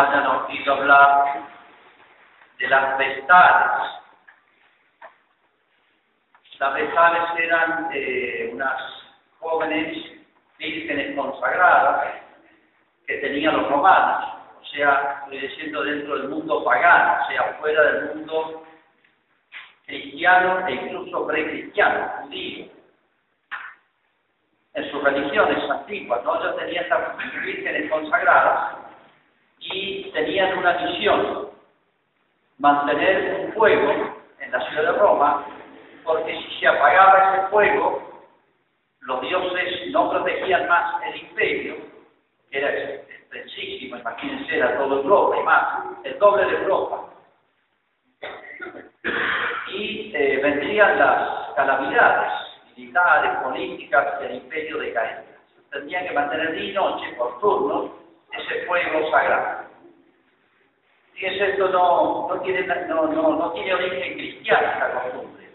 hayan oído hablar de las vestales. Las vestales eran eh, unas jóvenes vírgenes consagradas que tenían los romanos, o sea, estoy diciendo dentro del mundo pagano, o sea, fuera del mundo cristiano e incluso precristiano, judío. En sus religiones antiguas, ¿no? Ellos tenían estas vírgenes consagradas y tenían una misión, mantener un fuego en la ciudad de Roma, porque si se apagaba ese fuego, los dioses no protegían más el imperio, que era extensísimo, imagínense, era todo Europa y más, el doble de Europa. Y eh, vendrían las calamidades militares, políticas del imperio de caída. Tendrían que mantener día y noche por turno ese fuego sagrado. Fíjense, esto no, no, tiene, no, no, no tiene origen cristiano, esta costumbre.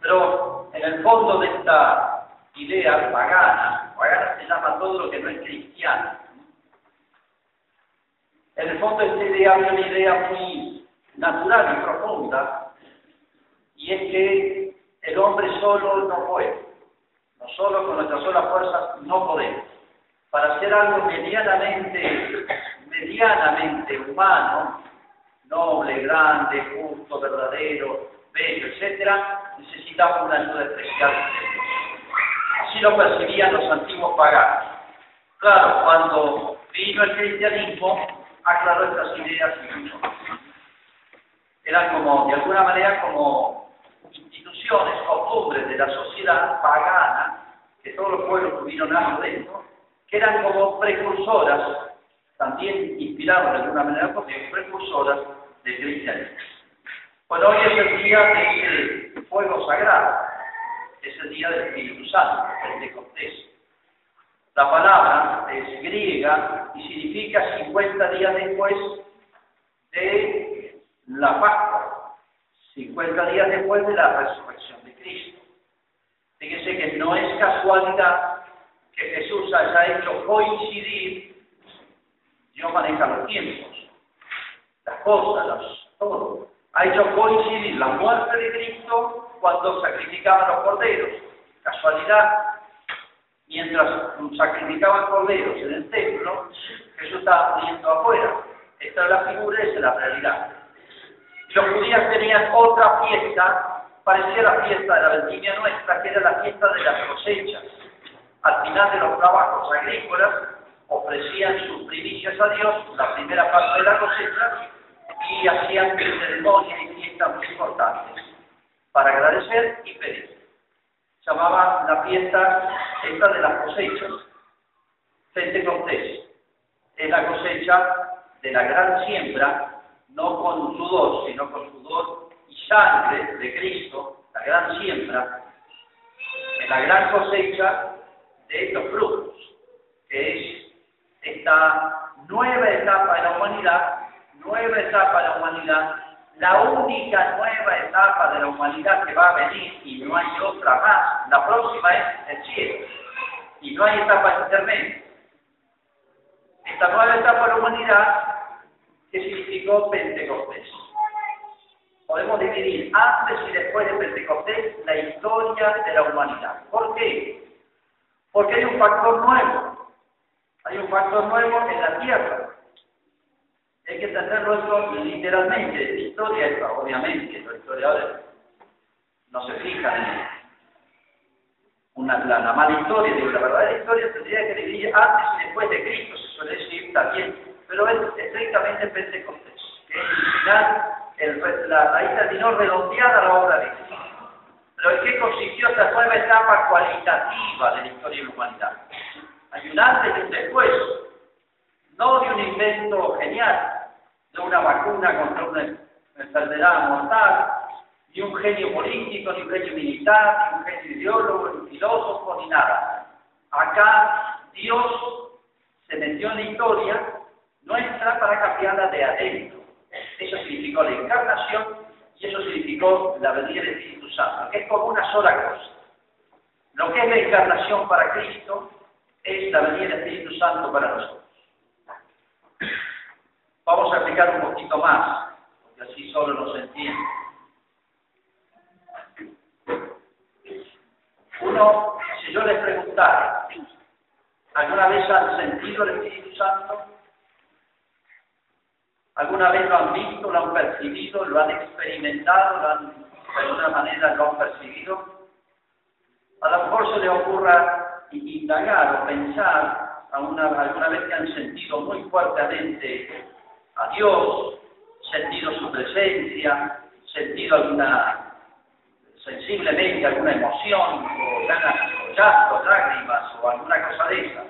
Pero en el fondo de esta idea pagana, pagana se llama todo lo que no es cristiano. En el fondo de esta idea hay una idea muy natural y profunda, y es que el hombre solo no puede. No solo con nuestras solas fuerzas no podemos. Para hacer algo medianamente, humano, noble, grande, justo, verdadero, bello, etcétera, necesitamos una ayuda especial Así lo percibían los antiguos paganos. Claro, cuando vino el cristianismo, aclaró estas ideas y mucho. Eran como, de alguna manera, como instituciones, costumbres de la sociedad pagana, que todos los pueblos tuvieron algo dentro, que eran como precursoras, también inspirados de alguna manera por Dios, precursoras del cristianismo. Bueno, hoy es el día de ese fuego sagrado, es el día del Espíritu Santo, Pentecostés. La palabra es griega y significa 50 días después de la Pascua, 50 días después de la resurrección de Cristo. Fíjense que no es casualidad que Jesús haya hecho coincidir, Dios maneja los tiempos, las cosas, todo. Ha hecho coincidir la muerte de Cristo cuando sacrificaban los corderos. Casualidad, mientras sacrificaban corderos en el templo, Jesús estaba poniendo afuera. Esta es la figura, esa es la realidad. Los judíos tenían otra fiesta, parecía la fiesta de la vendimia nuestra, que era la fiesta de las cosechas. Al final de los trabajos agrícolas, ofrecían sus primicias a Dios, la primera parte de la cosecha, y hacían ceremonias y fiestas muy importantes para agradecer y pedir. Llamaba la fiesta esta de las cosechas, Pentecostés. Es la cosecha de la gran siembra, no con sudor, sino con sudor y sangre de Cristo, la gran siembra, la gran cosecha de estos frutos, que es esta nueva etapa de la humanidad nueva etapa de la humanidad, la única nueva etapa de la humanidad que va a venir y no hay otra más, la próxima es el cielo y no hay etapa intermedia. Esta nueva etapa de la humanidad que significó Pentecostés. Podemos dividir antes y después de Pentecostés la historia de la humanidad. ¿Por qué? Porque hay un factor nuevo. Hay un factor nuevo en la tierra. Hay que entenderlo esto literalmente. Historia, obviamente, los historiadores no se fijan en una, la, mala historia, digo, la verdadera historia tendría que dividir antes y después de Cristo, se suele decir también, pero es estrictamente Pentecostés, que es el final, la, ahí terminó redondeada la obra de Cristo. Pero ¿en qué consistió esta nueva etapa cualitativa de la historia de la humanidad? Hay un antes y un después, no de un invento genial, de una vacuna contra una enfermedad mortal, ni un genio político, ni un genio militar, ni un genio ideólogo, ni filósofo, ni nada. Acá Dios se metió en la historia nuestra para cambiarla de adentro. Eso significó la encarnación y eso significó la venida del Espíritu Santo, que es como una sola cosa. Lo que es la encarnación para Cristo es la venida del Espíritu Santo para nosotros. explicar un poquito más, porque así solo no se entiende. Uno, si yo les preguntara, ¿alguna vez han sentido el Espíritu Santo? ¿Alguna vez lo han visto, lo han percibido, lo han experimentado, lo han, de alguna manera lo han percibido? A lo mejor se le ocurra indagar o pensar alguna, alguna vez que han sentido muy fuertemente a Dios, sentido su presencia, sentido alguna, sensiblemente alguna emoción, o ganas, o lágrimas, o alguna cosa de esa.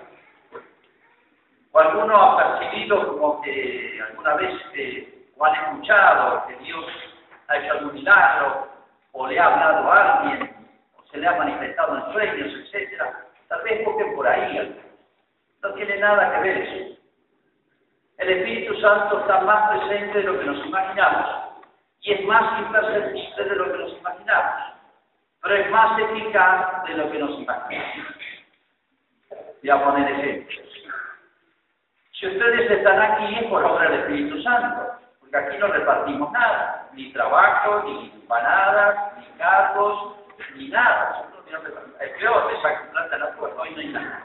O alguno ha percibido como que alguna vez o han escuchado que Dios ha hecho algún milagro, o le ha hablado a alguien, o se le ha manifestado en sueños, etc. Tal vez busquen por ahí. No tiene nada que ver eso. El Espíritu Santo está más presente de lo que nos imaginamos y es más imperceptible de lo que nos imaginamos, pero es más eficaz de lo que nos imaginamos. Voy a poner ejemplos. Si ustedes están aquí es por obra del Espíritu Santo, porque aquí no repartimos nada, ni trabajo, ni empanadas, ni cargos, ni nada. Es peor, le sacan plata la puerta, hoy no hay nada.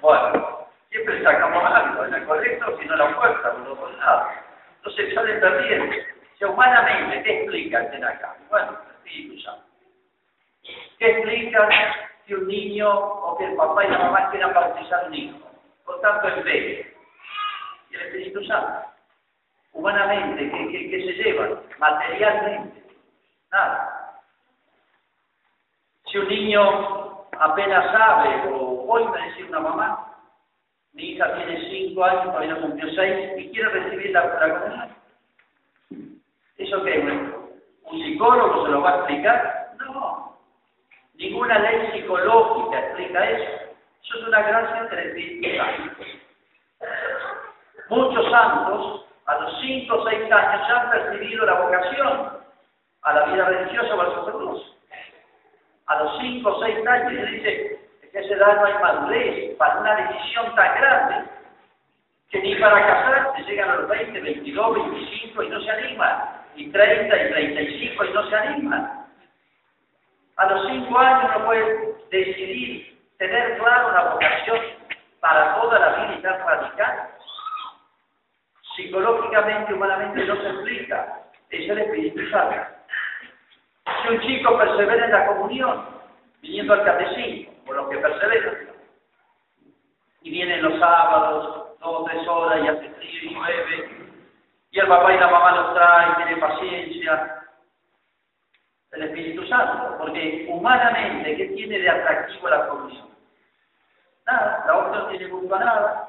Bueno, siempre sacamos algo, ¿es correcto? Si no la fuerza, por los dos lados. Entonces salen perdiendo. Humanamente, ¿qué explica el acá? Bueno, el Espíritu Santo. ¿Qué explica si un niño o que el papá y la mamá quieran bautizar un hijo? Por tanto, el fe y el Espíritu Santo. Humanamente, ¿qué, qué, se llevan? Materialmente, nada. Si un niño apenas sabe, o hoy me decía una mamá, mi hija tiene cinco años, todavía no cumplió seis, y quiere recibir la, comunidad. ¿Eso qué es? ¿Un psicólogo se lo va a explicar? No. Ninguna ley psicológica explica eso. Eso es una gracia Santo. Muchos santos, a los cinco o seis años, ya han percibido la vocación a la vida religiosa o al sacerdocio. A los cinco o seis años, y dice, que esa edad no hay madurez para una decisión tan grande que ni para casarse llegan a los 20, 22, 25 y no se animan, y 30 y 35 y no se animan. A los 5 años no pueden decidir, tener claro una vocación para toda la vida y tan radical. Psicológicamente, humanamente no se explica, es el Espíritu Santo. Si un chico persevera en la comunión, viniendo al catecismo, por los que perseveran. Y vienen los sábados, dos o tres horas, y hace frío y llueve, y el papá y la mamá los traen, tienen paciencia. El Espíritu Santo, porque humanamente, ¿qué tiene de atractivo la comunión? Nada, la otra no tiene culpa nada.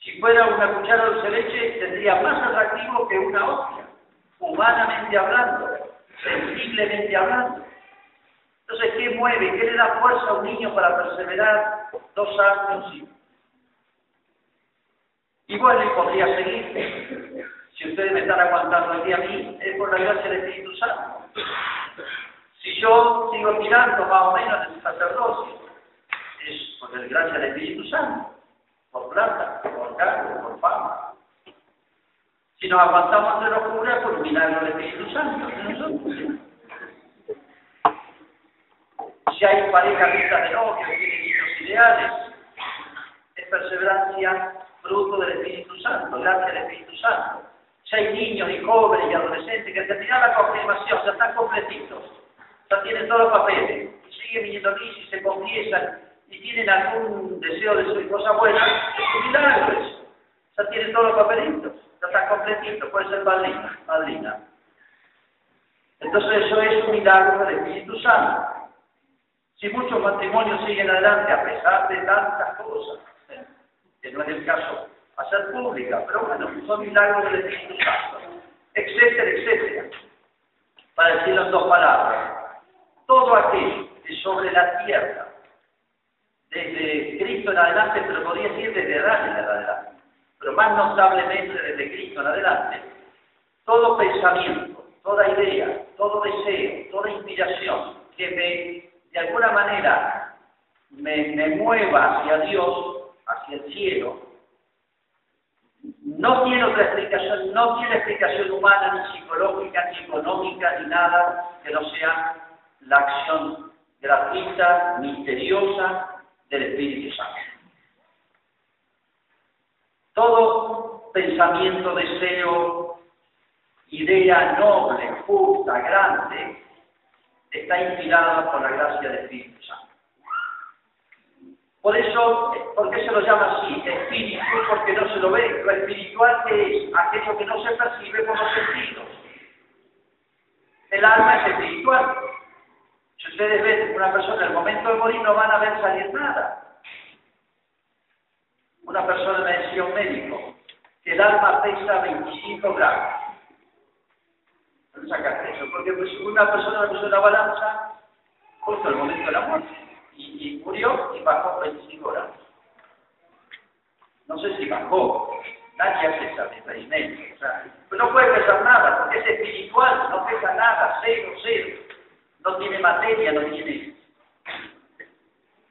Si fuera una cuchara dulce leche, tendría más atractivo que una hostia, humanamente hablando, sensiblemente hablando. Entonces, ¿qué mueve? ¿Qué le da fuerza a un niño para perseverar dos años? Y bueno, y podría seguir. Si ustedes me están aguantando aquí a mí, es por la gracia del Espíritu Santo. Si yo sigo tirando más o menos en el sacerdocio, es por la gracia del Espíritu Santo, por plata, por cargo, por fama. Si nos aguantamos de locura, por milagro del Espíritu Santo si hay parejas vistas de novio, tienen hijos ideales, es perseverancia fruto del Espíritu Santo, gracias al Espíritu Santo. Si hay niños y jóvenes y adolescentes que terminan la confirmación, ya están completitos, ya tienen todos los papeles, siguen viniendo aquí y se confiesan y tienen algún deseo de su cosa buena, es un milagro. Ya tienen todos los papelitos, ya están completitos, puede ser madrina, madrina. Entonces eso es un milagro del Espíritu Santo. Si muchos matrimonios siguen adelante a pesar de tantas cosas, que no es el caso hacer pública, pero bueno, son milagros del Espíritu Santo, etcétera, etcétera. Para decirlo en dos palabras, todo aquello que sobre la tierra, desde Cristo en adelante, pero podría decir desde Adán en adelante, pero más notablemente desde Cristo en adelante, todo pensamiento, toda idea, todo deseo, toda inspiración que me de alguna manera me, mueva hacia Dios, hacia el cielo, no tiene otra explicación, no tiene explicación humana, ni psicológica, ni económica, ni nada que no sea la acción gratuita, misteriosa del Espíritu Santo. Todo pensamiento, deseo, idea noble, justa, grande, está inspirada por la gracia del Espíritu Santo. Por eso, ¿por qué se lo llama así? Espíritu, porque no se lo ve. Lo espiritual es aquello que no se percibe con los sentidos. El alma es espiritual. Si ustedes ven una persona en el momento de morir, no van a ver salir nada. Una persona me decía un médico que el alma pesa 25 gramos. No sacaste eso, porque pues, una persona puso una balanza justo el momento de la muerte y, murió y bajó 25 gramos. No sé si bajó, nadie hace esa experimento. O sea, no puede pesar nada, porque es espiritual, no pesa nada, cero, cero. No tiene materia, no tiene...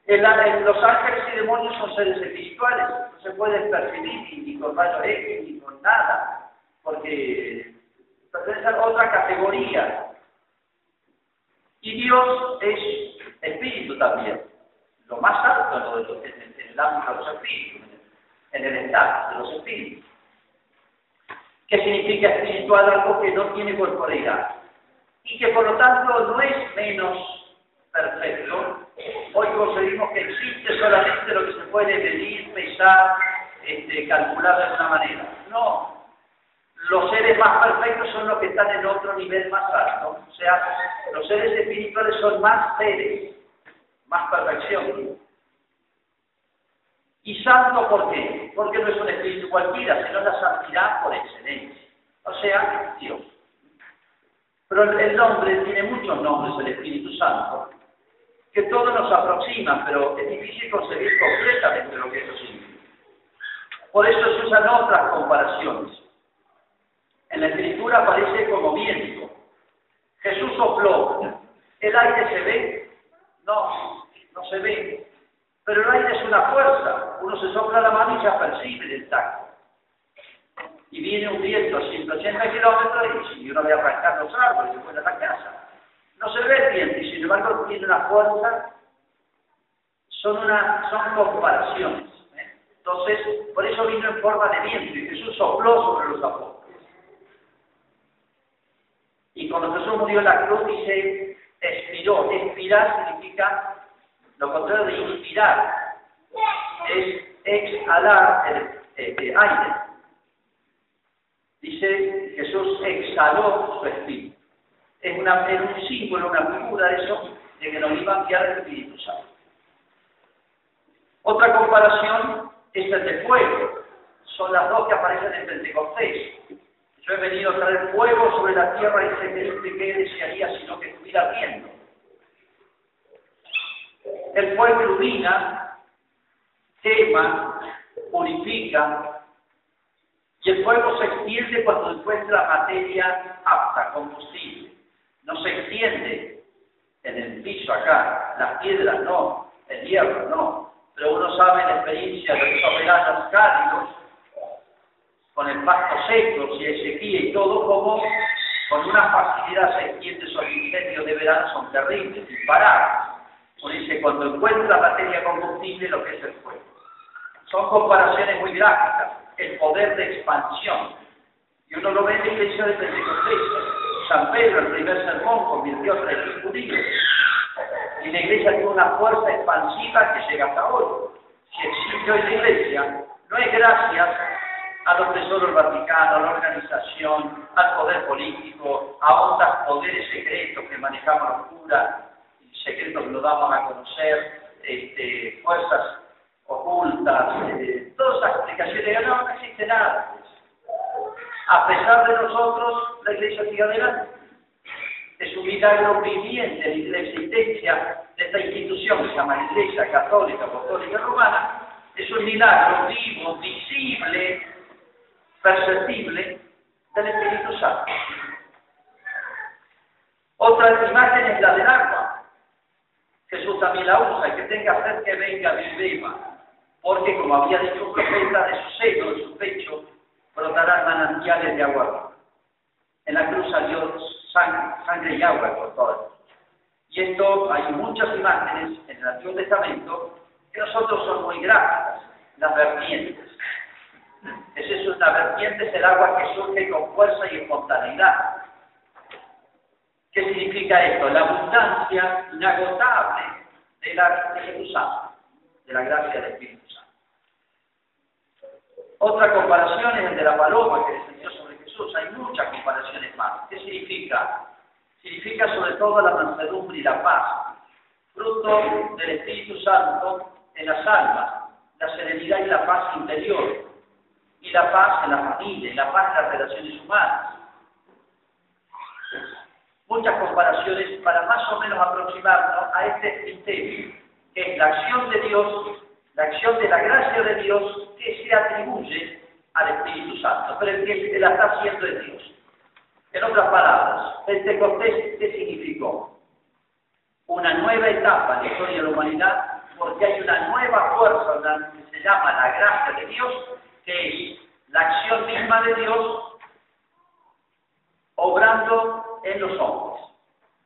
los ángeles y demonios son seres espirituales, se pueden percibir ni, con rayos X ni con nada, porque pertenecen a otra categoría. Y Dios es espíritu también, lo más alto en, el ámbito de los espíritus, en el estado de los espíritus. ¿Qué significa espiritual? Algo que no tiene corporeidad y que por lo tanto no es menos perfecto. Hoy conseguimos que existe solamente lo que se puede medir, pesar, este, calcular de alguna manera. No, los seres más perfectos son los que están en otro nivel más alto. O sea, los seres espirituales son más seres, más perfección. ¿Y santo por qué? Porque no es un espíritu cualquiera, sino la santidad por excelencia. O sea, Dios. Pero el nombre tiene muchos nombres, el Espíritu Santo, que todos nos aproximan, pero es difícil concebir completamente lo que eso significa. Por eso se usan otras comparaciones. En la escritura aparece como viento. Jesús sopló. ¿El aire se ve? No, no se ve. Pero el aire es una fuerza. Uno se sopla la mano y ya percibe el tacto. Y viene un viento a 180 kilómetros y uno ve arrancar los árboles se a la casa. No se ve viento y sin embargo tiene una fuerza. Son, una, son comparaciones. ¿eh? Entonces, por eso vino en forma de viento y Jesús sopló sobre los apóstoles. Y cuando Jesús murió en la cruz dice, expiró. Expirar significa lo contrario de inspirar. Es exhalar el, aire. Dice Jesús exhaló su espíritu. Es, una, un símbolo, una figura de eso, de que nos iba a enviar el Espíritu Santo. Otra comparación es el de fuego. Son las dos que aparecen en Pentecostés. Yo he venido a traer fuego sobre la tierra y sé que que desearía sino que estuviera viendo. El fuego ilumina, quema, purifica, y el fuego se extiende cuando encuentra materia apta, combustible. No se extiende en el piso acá, las piedras no, el hierro no. Pero uno sabe la experiencia de los veranos cálidos con el pasto seco, si hay sequía y todo, como con una facilidad se extiende esos incendios de verano, son terribles, imparables. Por dice, cuando encuentra materia combustible, lo que es el fuego. Son comparaciones muy gráficas, el poder de expansión. Y uno lo ve en la iglesia de Pentecostés. San Pedro, el primer sermón, convirtió a tres judíos. Y la iglesia tiene una fuerza expansiva que llega hasta hoy. Si existe hoy la iglesia, no es gracias a los tesoros vaticanos, a la organización, al poder político, a otros poderes secretos que manejamos los curas, secretos que lo damos a conocer, este, fuerzas ocultas, eh, todas esas explicaciones, no, no existe nada. A pesar de nosotros, la iglesia sigue adelante. Es un milagro viviente la existencia de esta institución que se llama Iglesia Católica Apostólica Romana. Es un milagro vivo, visible, perceptible del Espíritu Santo. Otra imagen es la del agua. Jesús también la usa, que tenga sed que venga mi beba, porque como había dicho un profeta de su seno, de su pecho, brotarán manantiales de agua En la cruz salió sangre, y agua por todo. Y esto, hay muchas imágenes en el Antiguo Testamento que nosotros son muy gráficas, las vertientes. Es una vertiente, es el agua que surge con fuerza y espontaneidad. ¿Qué significa esto? La abundancia inagotable de la de Jesús de la gracia del Espíritu. Otra comparación es el de la paloma que descendió sobre Jesús. Hay muchas comparaciones más. ¿Qué significa? Significa sobre todo la mansedumbre y la paz, fruto del Espíritu Santo en las almas, la serenidad y la paz interior, y la paz en la familia, y la paz en las relaciones humanas. Muchas comparaciones para más o menos aproximarnos a este misterio, que es la acción de Dios, la acción de la gracia de Dios que se atribuye al Espíritu Santo, pero el que la está haciendo es Dios. En otras palabras, Pentecostés, ¿qué significó? Una nueva etapa en la historia de la humanidad, porque hay una nueva fuerza, que se llama la gracia de Dios, que es la acción misma de Dios obrando en los hombres.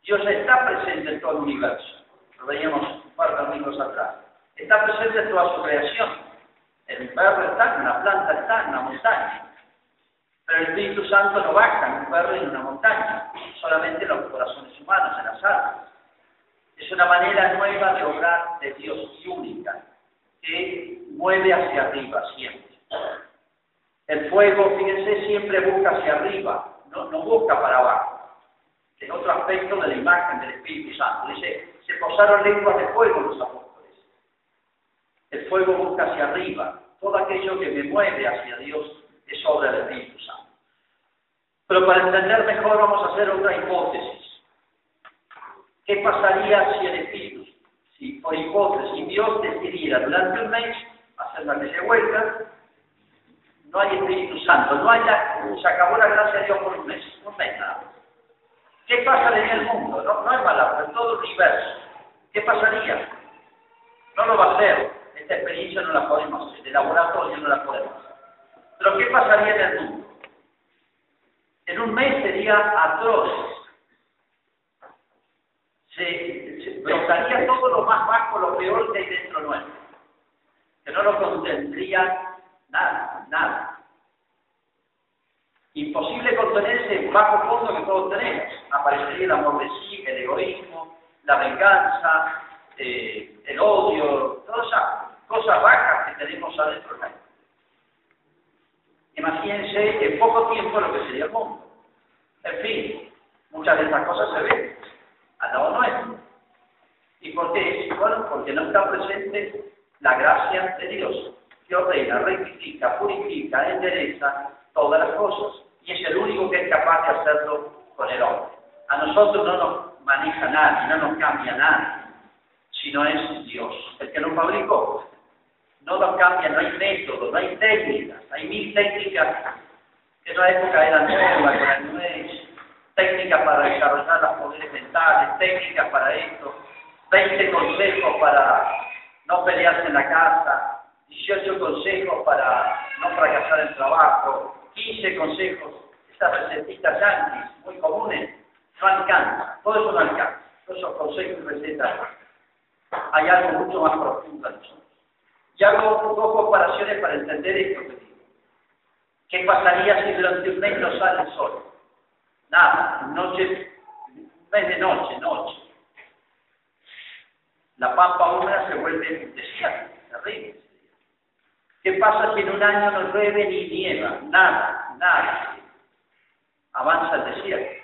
Dios está presente en todo el universo. Lo veíamos un par de domingos atrás. Está presente en toda su creación. El perro está en la planta está en una montaña. Pero el Espíritu Santo no baja en un perro en una montaña, solamente en los corazones humanos, en las almas. Es una manera nueva de obrar de Dios y única, que mueve hacia arriba siempre. El fuego, fíjense, siempre busca hacia arriba, no busca para abajo. Es otro aspecto de la imagen del Espíritu Santo. Dice, se posaron lenguas de fuego los apóstoles. El fuego busca hacia arriba. Todo aquello que me mueve hacia Dios es obra del Espíritu Santo. Pero para entender mejor vamos a hacer otra hipótesis. ¿Qué pasaría si el Espíritu, si por hipótesis Dios decidiera durante un mes hacer la que vuelta, no hay Espíritu Santo, no hay se acabó la gracia de Dios por un mes, un mes nada ¿Qué pasaría en el mundo? No, no es mala, en todo el universo. ¿Qué pasaría? No lo va a hacer. Esta experiencia no la podemos hacer, de laboratorio no la podemos hacer. Pero ¿qué pasaría en el mundo? En un mes sería atroz. Se, brotaría todo lo más bajo, lo peor que hay dentro nuestro. Que no lo contendría nada, nada. Imposible contenerse en bajo fondo que todos tenemos. Aparecería el amor de sí, el egoísmo, la venganza, eh, el odio, todas esas cosas bajas que tenemos adentro de Imagínense en poco tiempo lo que sería el mundo. En fin, muchas de estas cosas se ven al lado nuestro. ¿Y por qué? Bueno, porque no está presente la gracia de Dios, que ordena, rectifica, purifica, endereza todas las cosas, y es el único que es capaz de hacerlo con el hombre. A nosotros no nos maneja nadie, no nos cambia nadie, sino es Dios, el que nos fabricó no lo cambian, no hay métodos, no hay técnicas, hay mil técnicas que en la época el New técnicas para desarrollar las poderes mentales, técnicas para esto, 20 consejos para no pelearse en la casa, 18 consejos para no fracasar el trabajo, 15 consejos, estas recetitas yanquis muy comunes, no alcanzan, todo eso no alcanza, todos esos consejos y recetas. Hay algo mucho más profundo en nosotros. Y hago dos comparaciones para entender esto que digo. ¿Qué pasaría si durante un mes no sale el sol? Nada, noche, un mes de noche, noche. La pampa húmeda se vuelve desierto, terrible. ¿Qué pasa si en un año no llueve ni nieva? Nada, nada. Avanza el desierto.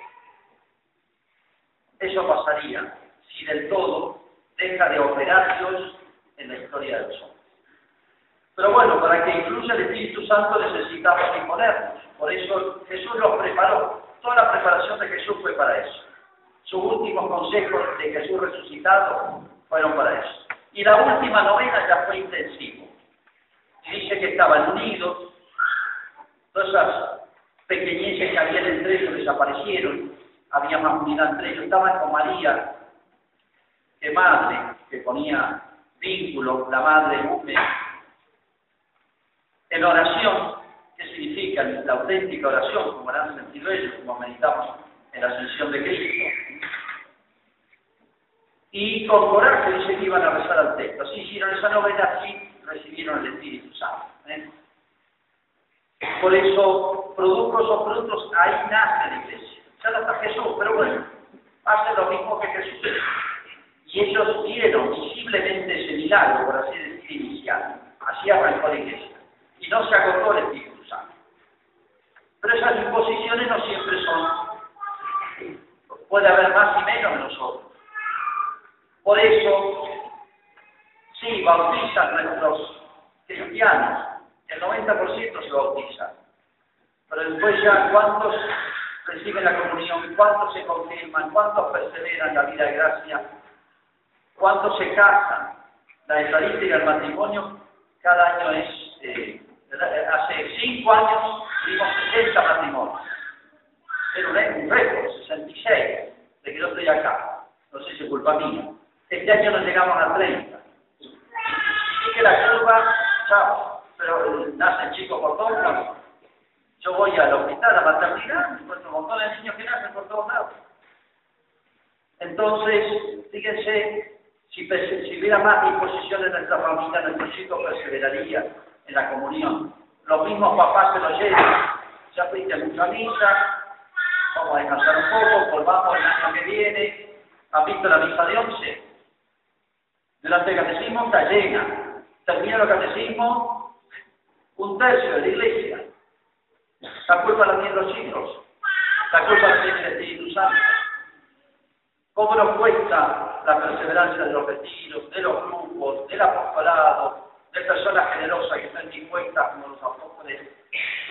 Eso pasaría si del todo deja de operar Dios en la historia del sol. Pero bueno, para que incluya el Espíritu Santo necesitamos imponernos. Por eso Jesús los preparó. Toda la preparación de Jesús fue para eso. Sus últimos consejos de Jesús resucitado fueron para eso. Y la última novena ya fue intensivo. Dice que estaban unidos, todas esas pequeñeces que habían entre ellos desaparecieron, había más unidad entre ellos, estaban con María, que madre, que ponía vínculo, la madre en oración, ¿qué significa? la auténtica oración, como han sentido ellos, como meditamos en la ascensión de Cristo. Y con coraje dice que iban a rezar al texto. Así hicieron esa novena, así recibieron el Espíritu Santo. ¿eh? Por eso, produjo esos frutos, ahí nace la iglesia. Ya no está Jesús, pero bueno, hace lo mismo que Jesús. Y ellos vieron visiblemente ese milagro, por así decir, inicial. Así arrancó la iglesia. Y no se agotó el Espíritu Santo. Pero esas disposiciones no siempre son. Puede haber más y menos en nosotros. Por eso, sí, bautizan nuestros cristianos. El 90% se bautiza. Pero después ya, ¿cuántos reciben la comunión? ¿Cuántos se confirman? ¿Cuántos perseveran la vida de gracia? ¿Cuántos se casan? La estadística del matrimonio cada año es, eh, hace cinco años tuvimos 60 matrimonios. Era un récord, 66, de que yo estoy acá. No sé si es culpa mía. Este año nos llegamos a 30. Y que la curva, chao, pero eh, nacen chicos por todos lados. Yo voy al hospital, a maternidad, encuentro un montón de niños que nacen por todos lados. Entonces, fíjense si, si hubiera más disposición en nuestra familia, nuestros chicos perseverarían en la comunión. Los mismos papás se lo llevan. Ya fuiste mucha misa, vamos a descansar un poco, volvamos el año que viene. ¿Han visto la misa de once? Durante el catecismo está llena. Termina el catecismo, un tercio de la iglesia. La culpa la tienen los chicos. La culpa la tiene el Espíritu Santo. ¿Cómo nos cuesta la perseverancia de los retiros, de los grupos, del apostolado, personas generosas que están dispuestas como los apóstoles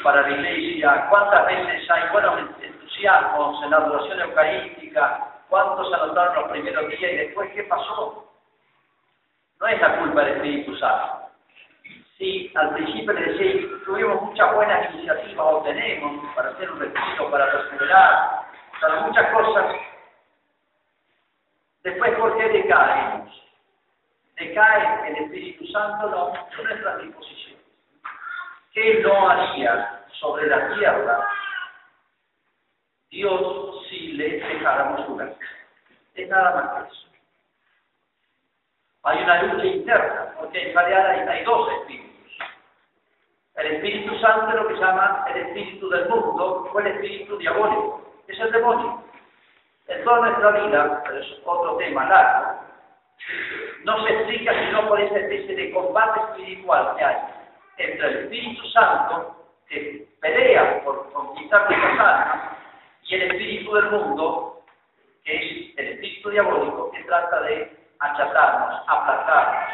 para la iglesia? ¿Cuántas veces hay buenos entusiasmos en la adoración eucarística? ¿Cuántos anotaron los primeros días y después qué pasó? No es la culpa del Espíritu Santo. Sí, al principio les decía, tuvimos muchas buenas iniciativas o tenemos para hacer un retiro, para perseverar, para muchas cosas Después, ¿por qué decaemos? Decae el Espíritu Santo no, en nuestras disposiciones. ¿Qué no haría sobre la tierra Dios si le dejáramos jugar? Es nada más que eso. Hay una lucha interna, porque en realidad hay, dos espíritus. El Espíritu Santo es lo que llama el espíritu del mundo, o el espíritu diabólico, es el demonio en toda nuestra vida, pero es otro tema largo, no se explica sino por esa especie de combate espiritual que hay entre el Espíritu Santo, que pelea por conquistar nuestras almas, y el espíritu del mundo, que es el espíritu diabólico, que trata de achatarnos, aplacarnos,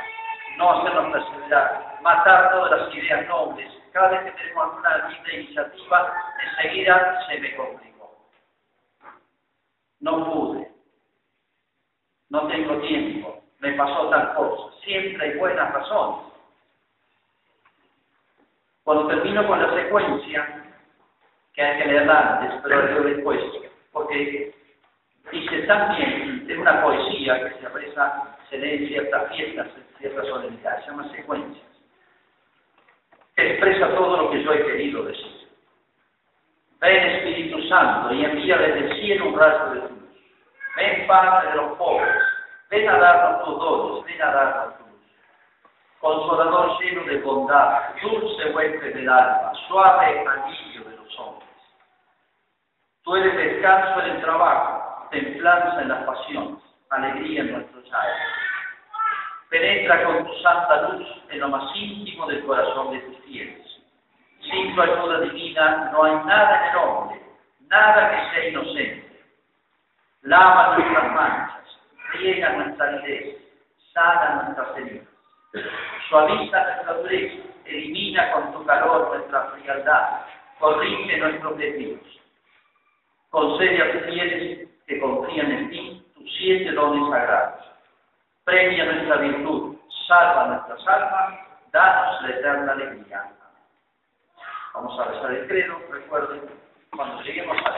no hacernos perseverar, matar todas las ideas nobles. Cada vez que tenemos alguna iniciativa, enseguida se me complica no pude, no tengo tiempo, me pasó tal cosa. Siempre hay buenas razones. Cuando termino con la secuencia, que hay que leerla leo después, porque dice también, es una poesía que se aprecia, se lee en ciertas fiestas, en ciertas solemnidades, se llama secuencias, expresa todo lo que yo he querido decir. Ven Espíritu Santo y envía desde el cielo un rayo de luz. Ven Padre de los pobres, ven a darnos tus dones, ven a darnos tu luz. Consolador lleno de bondad, dulce huésped del alma, suave alivio de los hombres. Tú eres descanso en el trabajo, templanza en las pasiones, alegría en nuestros aires. Penetra con tu santa luz en lo más íntimo del corazón de tus fieles sin tu ayuda divina no hay nada en hombre, nada que sea inocente. Lava nuestras manchas, riega nuestra aridez, sana nuestras heridas. Suaviza nuestra dureza, elimina con tu calor nuestra frialdad, corrige nuestros desvíos. Concede a tus fieles que confían en ti tus siete dones sagrados. Premia nuestra virtud, salva nuestras almas, danos la eterna alegría. Vamos a rezar el credo, recuerden, cuando lleguemos a